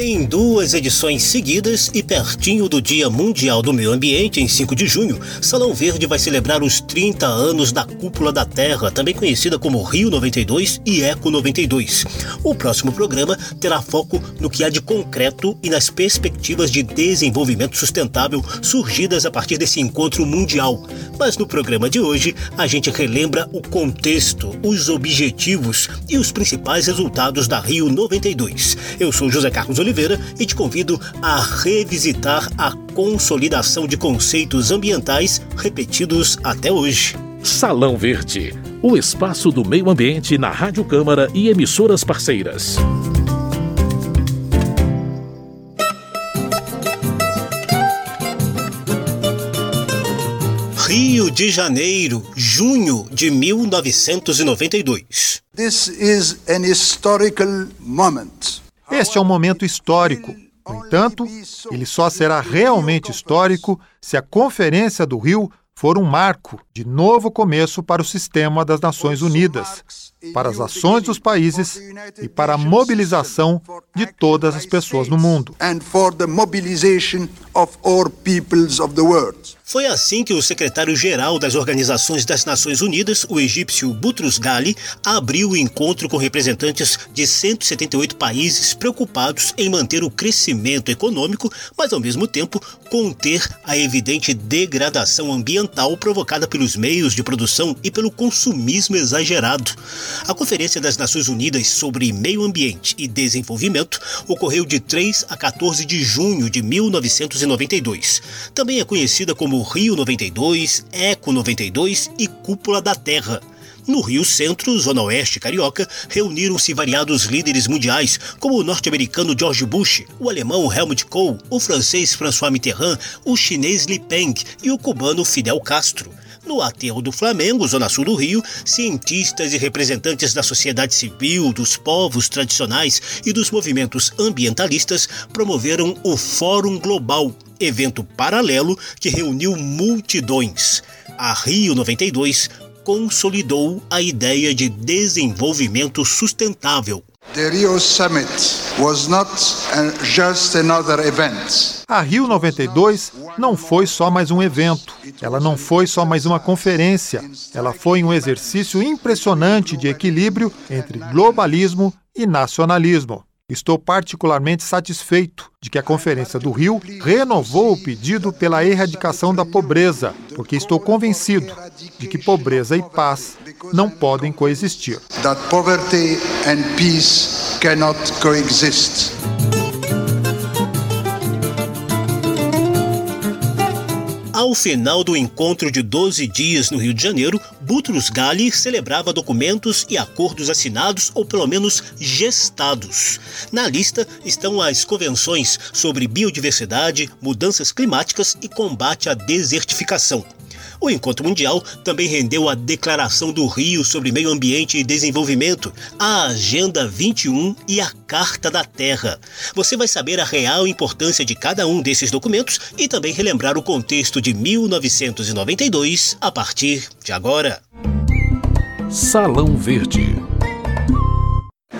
Em duas edições seguidas e pertinho do Dia Mundial do Meio Ambiente, em 5 de junho, Salão Verde vai celebrar os 30 anos da Cúpula da Terra, também conhecida como Rio 92 e Eco 92. O próximo programa terá foco no que há de concreto e nas perspectivas de desenvolvimento sustentável surgidas a partir desse encontro mundial. Mas no programa de hoje, a gente relembra o contexto, os objetivos e os principais resultados da Rio 92. Eu sou José Carlos Oliveira Oliveira e te convido a revisitar a consolidação de conceitos ambientais repetidos até hoje. Salão Verde, o espaço do meio ambiente na Rádio Câmara e emissoras parceiras. Rio de Janeiro, junho de 1992. This is an historical moment. Este é um momento histórico. No entanto, ele só será realmente histórico se a Conferência do Rio for um marco de novo começo para o sistema das Nações Unidas, para as ações dos países e para a mobilização de todas as pessoas no mundo. Foi assim que o secretário-geral das Organizações das Nações Unidas, o egípcio Boutros Ghali, abriu o encontro com representantes de 178 países preocupados em manter o crescimento econômico, mas ao mesmo tempo conter a evidente degradação ambiental provocada pelos meios de produção e pelo consumismo exagerado. A Conferência das Nações Unidas sobre Meio Ambiente e Desenvolvimento ocorreu de 3 a 14 de junho de 1992. Também é conhecida como Rio 92, Eco 92 e Cúpula da Terra. No Rio Centro, Zona Oeste Carioca, reuniram-se variados líderes mundiais, como o norte-americano George Bush, o alemão Helmut Kohl, o francês François Mitterrand, o chinês Li Peng e o cubano Fidel Castro. No aterro do Flamengo, Zona Sul do Rio, cientistas e representantes da sociedade civil, dos povos tradicionais e dos movimentos ambientalistas promoveram o Fórum Global, evento paralelo que reuniu multidões. A Rio 92 consolidou a ideia de desenvolvimento sustentável. Event. A Rio 92 não foi só mais um evento, ela não foi só mais uma conferência, ela foi um exercício impressionante de equilíbrio entre globalismo e nacionalismo. Estou particularmente satisfeito de que a Conferência do Rio renovou o pedido pela erradicação da pobreza, porque estou convencido de que pobreza e paz não podem coexistir. That poverty and peace cannot coexist. Ao final do encontro de 12 dias no Rio de Janeiro, Boutros Ghali celebrava documentos e acordos assinados ou pelo menos gestados. Na lista estão as convenções sobre biodiversidade, mudanças climáticas e combate à desertificação. O encontro mundial também rendeu a Declaração do Rio sobre Meio Ambiente e Desenvolvimento, a Agenda 21 e a Carta da Terra. Você vai saber a real importância de cada um desses documentos e também relembrar o contexto de 1992 a partir de agora. Salão Verde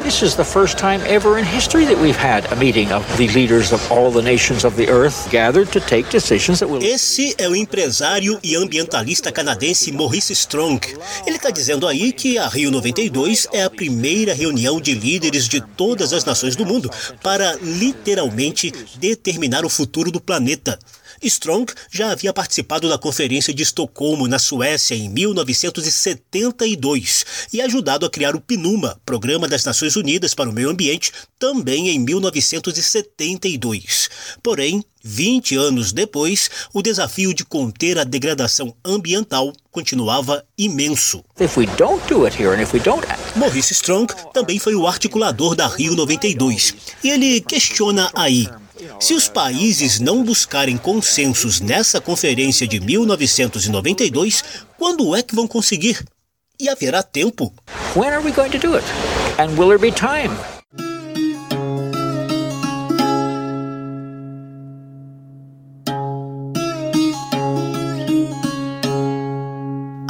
This is the first time ever in history that we've had a meeting of the leaders of all the nations of the earth gathered to take decisions that will. Esse é o empresário e ambientalista canadense Maurice Strong. Ele está dizendo aí que a Rio 92 é a primeira reunião de líderes de todas as nações do mundo para literalmente determinar o futuro do planeta. Strong já havia participado da Conferência de Estocolmo, na Suécia, em 1972 e ajudado a criar o PNUMA, Programa das Nações Unidas para o Meio Ambiente, também em 1972. Porém, 20 anos depois, o desafio de conter a degradação ambiental continuava imenso. Maurice Strong também foi o articulador da Rio 92 e ele questiona aí se os países não buscarem consensos nessa conferência de 1992, quando é que vão conseguir? E haverá tempo? When are we going to do it? And will there be time?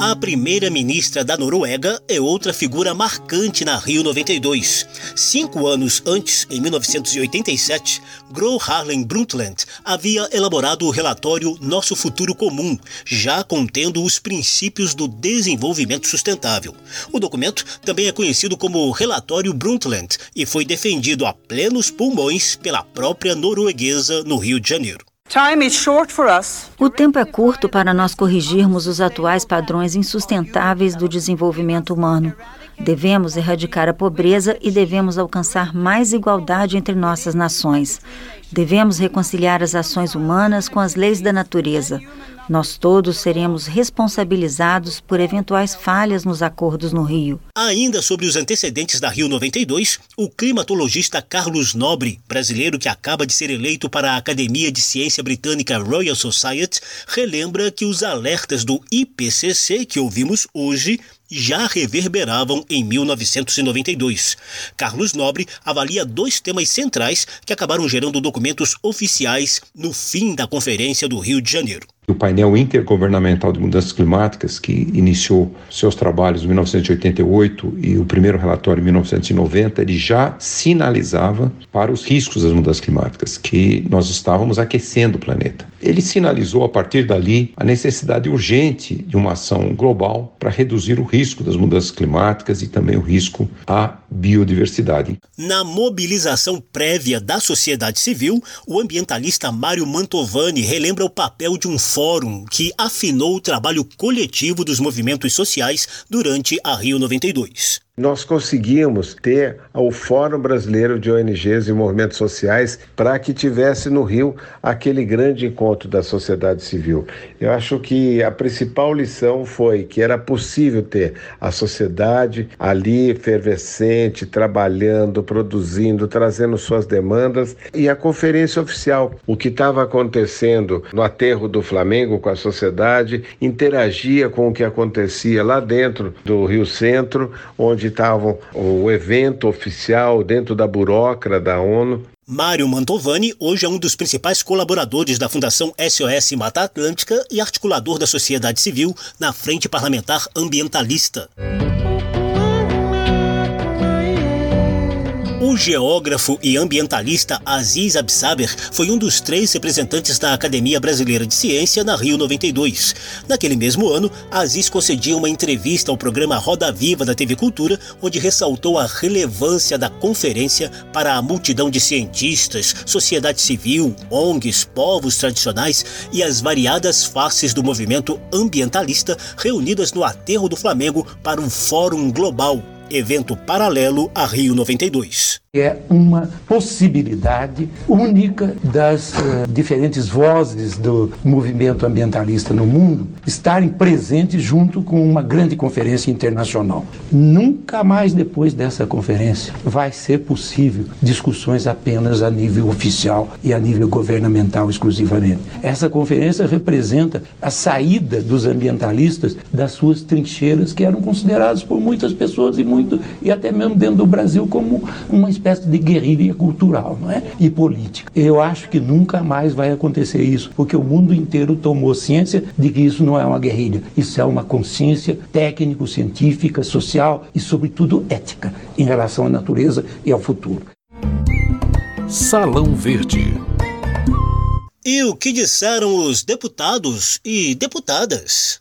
A primeira-ministra da Noruega é outra figura marcante na Rio 92. Cinco anos antes, em 1987, Gro Harlem Brundtland havia elaborado o relatório Nosso Futuro Comum, já contendo os princípios do desenvolvimento sustentável. O documento também é conhecido como Relatório Brundtland e foi defendido a plenos pulmões pela própria norueguesa no Rio de Janeiro. O tempo é curto para nós corrigirmos os atuais padrões insustentáveis do desenvolvimento humano. Devemos erradicar a pobreza e devemos alcançar mais igualdade entre nossas nações. Devemos reconciliar as ações humanas com as leis da natureza. Nós todos seremos responsabilizados por eventuais falhas nos acordos no Rio. Ainda sobre os antecedentes da Rio 92, o climatologista Carlos Nobre, brasileiro que acaba de ser eleito para a Academia de Ciência Britânica Royal Society, relembra que os alertas do IPCC que ouvimos hoje já reverberavam em 1992. Carlos Nobre avalia dois temas centrais que acabaram gerando documentos oficiais no fim da Conferência do Rio de Janeiro. O painel intergovernamental de mudanças climáticas, que iniciou seus trabalhos em 1988 e o primeiro relatório em 1990, ele já sinalizava para os riscos das mudanças climáticas, que nós estávamos aquecendo o planeta. Ele sinalizou a partir dali a necessidade urgente de uma ação global para reduzir o risco das mudanças climáticas e também o risco à biodiversidade. Na mobilização prévia da sociedade civil, o ambientalista Mário Mantovani relembra o papel de um fórum que afinou o trabalho coletivo dos movimentos sociais durante a Rio 92 nós conseguimos ter o Fórum Brasileiro de ONGs e Movimentos Sociais para que tivesse no Rio aquele grande encontro da sociedade civil. Eu acho que a principal lição foi que era possível ter a sociedade ali efervescente, trabalhando, produzindo, trazendo suas demandas e a conferência oficial, o que estava acontecendo no aterro do Flamengo com a sociedade, interagia com o que acontecia lá dentro do Rio Centro, onde estavam o evento oficial dentro da burocra da ONU. Mário Mantovani hoje é um dos principais colaboradores da Fundação SOS Mata Atlântica e articulador da sociedade civil na Frente Parlamentar Ambientalista. Geógrafo e ambientalista Aziz Absaber foi um dos três representantes da Academia Brasileira de Ciência na Rio 92. Naquele mesmo ano, Aziz concedia uma entrevista ao programa Roda Viva da TV Cultura, onde ressaltou a relevância da conferência para a multidão de cientistas, sociedade civil, ONGs, povos tradicionais e as variadas faces do movimento ambientalista reunidas no aterro do Flamengo para um fórum global evento paralelo a Rio 92 é uma possibilidade única das uh, diferentes vozes do movimento ambientalista no mundo estarem presentes junto com uma grande conferência internacional. Nunca mais depois dessa conferência vai ser possível discussões apenas a nível oficial e a nível governamental exclusivamente. Essa conferência representa a saída dos ambientalistas das suas trincheiras que eram consideradas por muitas pessoas e muito e até mesmo dentro do Brasil como uma espécie de guerrilha cultural não é? e política. Eu acho que nunca mais vai acontecer isso, porque o mundo inteiro tomou ciência de que isso não é uma guerrilha, isso é uma consciência técnico-científica, social e, sobretudo, ética em relação à natureza e ao futuro. Salão Verde. E o que disseram os deputados e deputadas?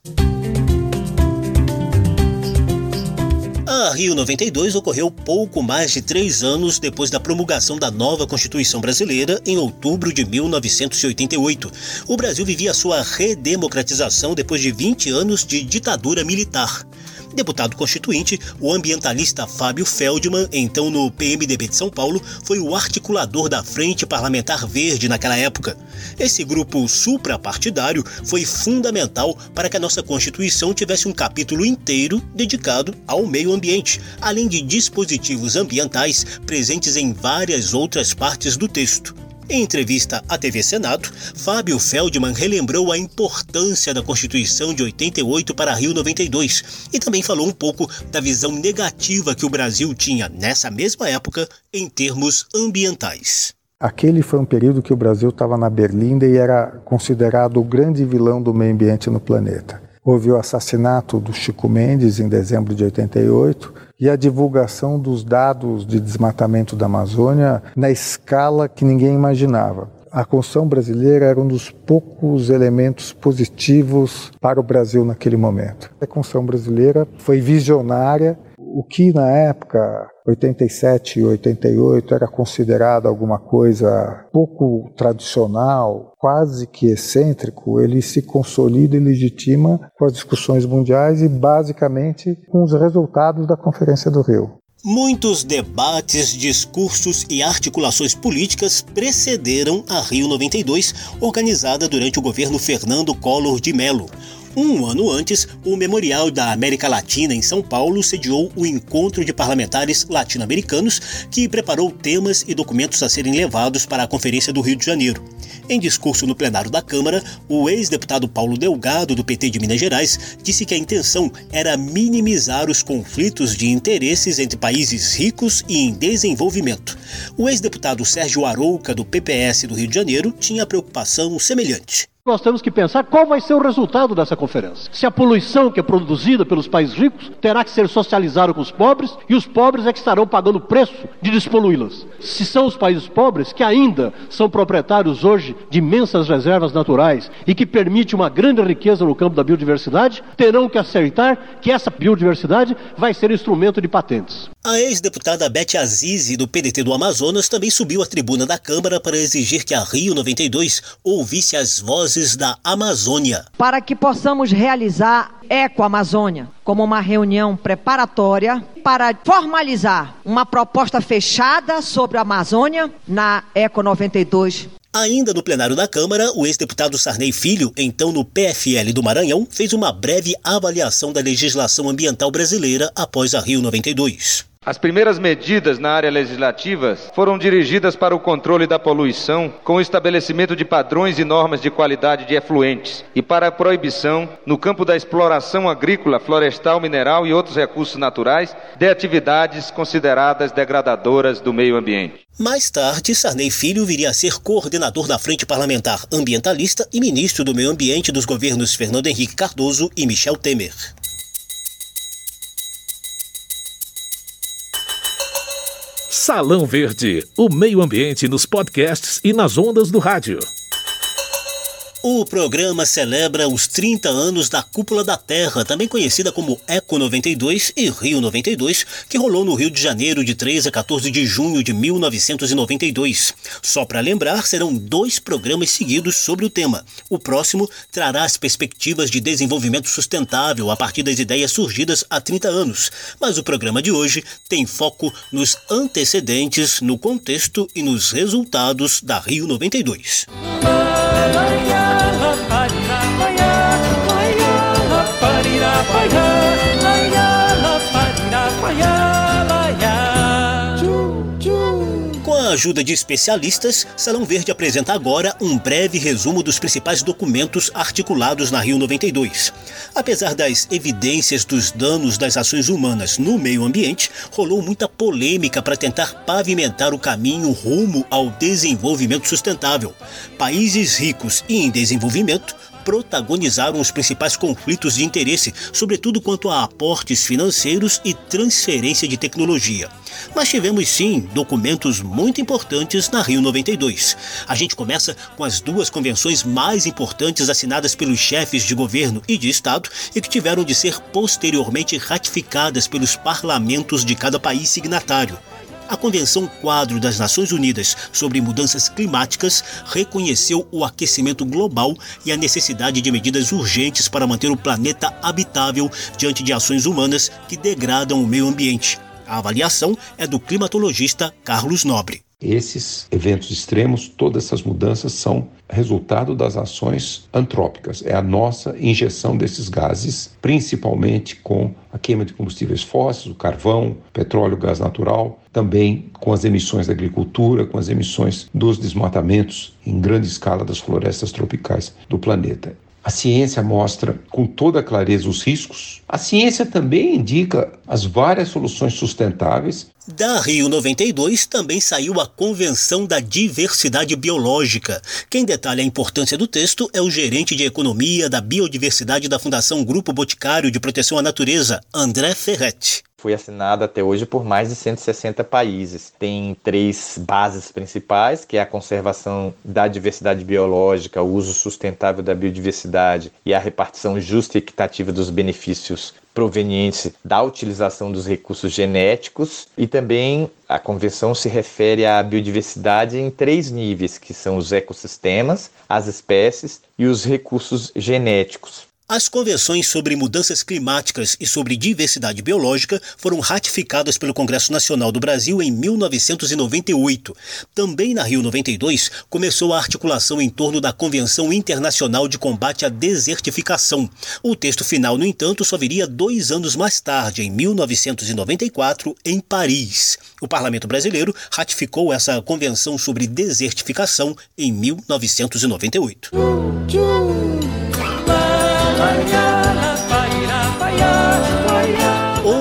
A Rio 92 ocorreu pouco mais de três anos depois da promulgação da nova Constituição Brasileira em outubro de 1988. O Brasil vivia sua redemocratização depois de 20 anos de ditadura militar deputado constituinte, o ambientalista Fábio Feldman, então no PMDB de São Paulo, foi o articulador da Frente Parlamentar Verde naquela época. Esse grupo suprapartidário foi fundamental para que a nossa Constituição tivesse um capítulo inteiro dedicado ao meio ambiente, além de dispositivos ambientais presentes em várias outras partes do texto. Em entrevista à TV Senado, Fábio Feldman relembrou a importância da Constituição de 88 para Rio 92 e também falou um pouco da visão negativa que o Brasil tinha nessa mesma época em termos ambientais. Aquele foi um período que o Brasil estava na berlinda e era considerado o grande vilão do meio ambiente no planeta. Houve o assassinato do Chico Mendes em dezembro de 88 e a divulgação dos dados de desmatamento da Amazônia na escala que ninguém imaginava. A Constituição brasileira era um dos poucos elementos positivos para o Brasil naquele momento. A Constituição brasileira foi visionária o que na época, 87 e 88, era considerado alguma coisa pouco tradicional, quase que excêntrico, ele se consolida e legitima com as discussões mundiais e basicamente com os resultados da Conferência do Rio. Muitos debates, discursos e articulações políticas precederam a Rio 92, organizada durante o governo Fernando Collor de Mello. Um ano antes, o Memorial da América Latina em São Paulo sediou o encontro de parlamentares latino-americanos que preparou temas e documentos a serem levados para a Conferência do Rio de Janeiro. Em discurso no plenário da Câmara, o ex-deputado Paulo Delgado, do PT de Minas Gerais, disse que a intenção era minimizar os conflitos de interesses entre países ricos e em desenvolvimento. O ex-deputado Sérgio Arouca, do PPS do Rio de Janeiro, tinha preocupação semelhante. Nós temos que pensar qual vai ser o resultado dessa conferência. Se a poluição que é produzida pelos países ricos terá que ser socializada com os pobres e os pobres é que estarão pagando o preço de despoluí-las. Se são os países pobres que ainda são proprietários hoje de imensas reservas naturais e que permite uma grande riqueza no campo da biodiversidade, terão que aceitar que essa biodiversidade vai ser instrumento de patentes. A ex-deputada Beth Azizi, do PDT do Amazonas, também subiu à tribuna da Câmara para exigir que a Rio 92 ouvisse as vozes da Amazônia. Para que possamos realizar Eco Amazônia como uma reunião preparatória para formalizar uma proposta fechada sobre a Amazônia na Eco 92 Ainda no plenário da Câmara, o ex-deputado Sarney Filho, então no PFL do Maranhão, fez uma breve avaliação da legislação ambiental brasileira após a Rio 92. As primeiras medidas na área legislativa foram dirigidas para o controle da poluição, com o estabelecimento de padrões e normas de qualidade de efluentes, e para a proibição, no campo da exploração agrícola, florestal, mineral e outros recursos naturais, de atividades consideradas degradadoras do meio ambiente. Mais tarde, Sarney Filho viria a ser coordenador da Frente Parlamentar Ambientalista e ministro do Meio Ambiente dos governos Fernando Henrique Cardoso e Michel Temer. Salão Verde, o meio ambiente nos podcasts e nas ondas do rádio. O programa celebra os 30 anos da Cúpula da Terra, também conhecida como Eco 92 e Rio 92, que rolou no Rio de Janeiro de 3 a 14 de junho de 1992. Só para lembrar, serão dois programas seguidos sobre o tema. O próximo trará as perspectivas de desenvolvimento sustentável a partir das ideias surgidas há 30 anos, mas o programa de hoje tem foco nos antecedentes, no contexto e nos resultados da Rio 92. Com a ajuda de especialistas, Salão Verde apresenta agora um breve resumo dos principais documentos articulados na Rio 92. Apesar das evidências dos danos das ações humanas no meio ambiente, rolou muita polêmica para tentar pavimentar o caminho rumo ao desenvolvimento sustentável. Países ricos e em desenvolvimento protagonizaram os principais conflitos de interesse, sobretudo quanto a aportes financeiros e transferência de tecnologia. Mas tivemos sim documentos muito importantes na Rio 92. A gente começa com as duas convenções mais importantes assinadas pelos chefes de governo e de Estado e que tiveram de ser posteriormente ratificadas pelos parlamentos de cada país signatário. A Convenção Quadro das Nações Unidas sobre Mudanças Climáticas reconheceu o aquecimento global e a necessidade de medidas urgentes para manter o planeta habitável diante de ações humanas que degradam o meio ambiente. A avaliação é do climatologista Carlos Nobre. Esses eventos extremos, todas essas mudanças são resultado das ações antrópicas. É a nossa injeção desses gases, principalmente com a queima de combustíveis fósseis, o carvão, petróleo, gás natural, também com as emissões da agricultura, com as emissões dos desmatamentos em grande escala das florestas tropicais do planeta. A ciência mostra com toda clareza os riscos. A ciência também indica as várias soluções sustentáveis. Da Rio 92 também saiu a Convenção da Diversidade Biológica. Quem detalha a importância do texto é o gerente de Economia da Biodiversidade da Fundação Grupo Boticário de Proteção à Natureza, André Ferretti foi assinada até hoje por mais de 160 países. Tem três bases principais, que é a conservação da diversidade biológica, o uso sustentável da biodiversidade e a repartição justa e equitativa dos benefícios provenientes da utilização dos recursos genéticos e também a convenção se refere à biodiversidade em três níveis, que são os ecossistemas, as espécies e os recursos genéticos. As convenções sobre mudanças climáticas e sobre diversidade biológica foram ratificadas pelo Congresso Nacional do Brasil em 1998. Também na Rio 92 começou a articulação em torno da Convenção Internacional de Combate à Desertificação. O texto final, no entanto, só viria dois anos mais tarde, em 1994, em Paris. O Parlamento Brasileiro ratificou essa Convenção sobre Desertificação em 1998. mañana para ir a bailar.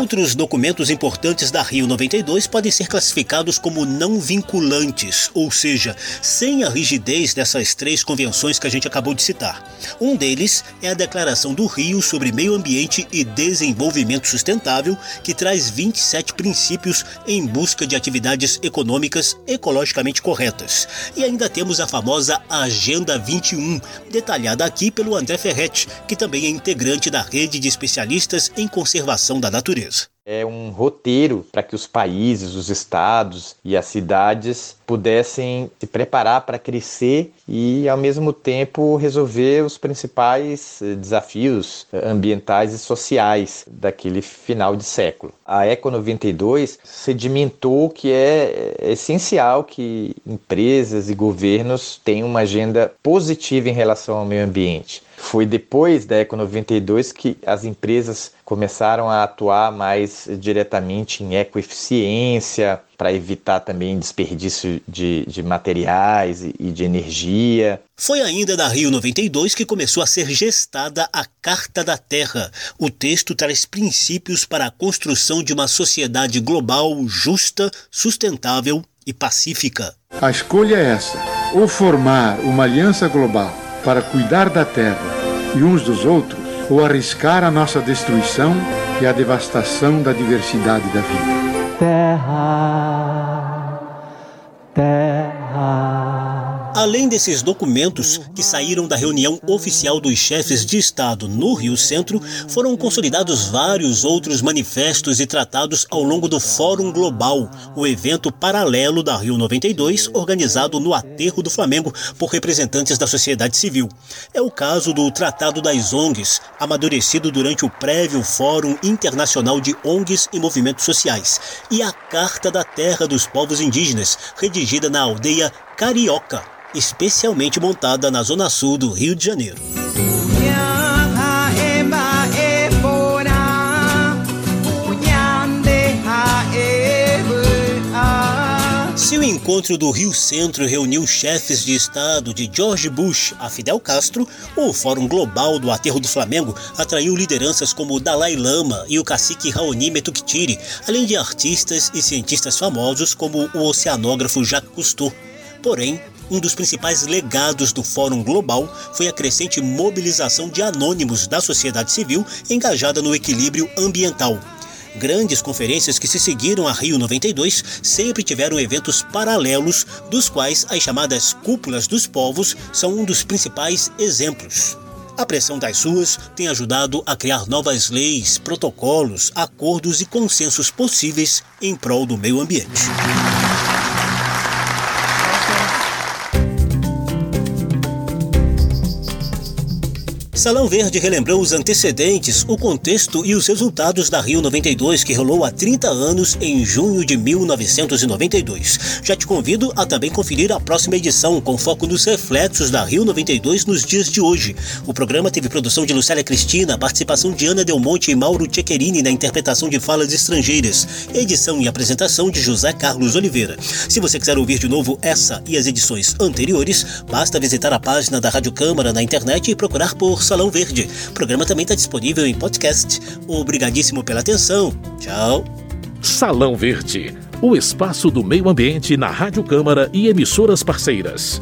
Outros documentos importantes da Rio 92 podem ser classificados como não vinculantes, ou seja, sem a rigidez dessas três convenções que a gente acabou de citar. Um deles é a Declaração do Rio sobre Meio Ambiente e Desenvolvimento Sustentável, que traz 27 princípios em busca de atividades econômicas ecologicamente corretas. E ainda temos a famosa Agenda 21, detalhada aqui pelo André Ferretti, que também é integrante da rede de especialistas em conservação da natureza é um roteiro para que os países, os estados e as cidades pudessem se preparar para crescer e, ao mesmo tempo, resolver os principais eh, desafios eh, ambientais e sociais daquele final de século. A Eco 92 sedimentou que é, é essencial que empresas e governos tenham uma agenda positiva em relação ao meio ambiente. Foi depois da Eco 92 que as empresas começaram a atuar mais diretamente em ecoeficiência, para evitar também desperdício de, de materiais e, de energia. Foi ainda da Rio 92 que começou a ser gestada a Carta da Terra. O texto traz princípios para a construção de uma sociedade global justa, sustentável e pacífica. A escolha é essa: ou formar uma aliança global para cuidar da Terra e uns dos outros, ou arriscar a nossa destruição e a devastação da diversidade da vida. Terra, terra. Além desses documentos que saíram da reunião oficial dos chefes de Estado no Rio Centro, foram consolidados vários outros manifestos e tratados ao longo do Fórum Global, o evento paralelo da Rio 92, organizado no Aterro do Flamengo por representantes da sociedade civil. É o caso do Tratado das ONGs, amadurecido durante o prévio Fórum Internacional de ONGs e Movimentos Sociais, e a Carta da Terra dos Povos Indígenas, redigida na aldeia Carioca, especialmente montada na zona sul do Rio de Janeiro. Se o encontro do Rio Centro reuniu chefes de Estado de George Bush a Fidel Castro, o Fórum Global do Aterro do Flamengo atraiu lideranças como o Dalai Lama e o cacique Raoni Metuktiri, além de artistas e cientistas famosos como o oceanógrafo Jacques Cousteau. Porém, um dos principais legados do Fórum Global foi a crescente mobilização de anônimos da sociedade civil engajada no equilíbrio ambiental. Grandes conferências que se seguiram a Rio 92 sempre tiveram eventos paralelos, dos quais as chamadas cúpulas dos povos são um dos principais exemplos. A pressão das ruas tem ajudado a criar novas leis, protocolos, acordos e consensos possíveis em prol do meio ambiente. Salão Verde relembrou os antecedentes, o contexto e os resultados da Rio 92, que rolou há 30 anos em junho de 1992. Já te convido a também conferir a próxima edição, com foco nos reflexos da Rio 92 nos dias de hoje. O programa teve produção de Lucélia Cristina, participação de Ana Del Monte e Mauro Ceccherini na interpretação de falas estrangeiras, edição e apresentação de José Carlos Oliveira. Se você quiser ouvir de novo essa e as edições anteriores, basta visitar a página da Rádio Câmara na internet e procurar por Salão Verde. O programa também está disponível em podcast. Obrigadíssimo pela atenção. Tchau. Salão Verde, o espaço do meio ambiente na Rádio Câmara e emissoras parceiras.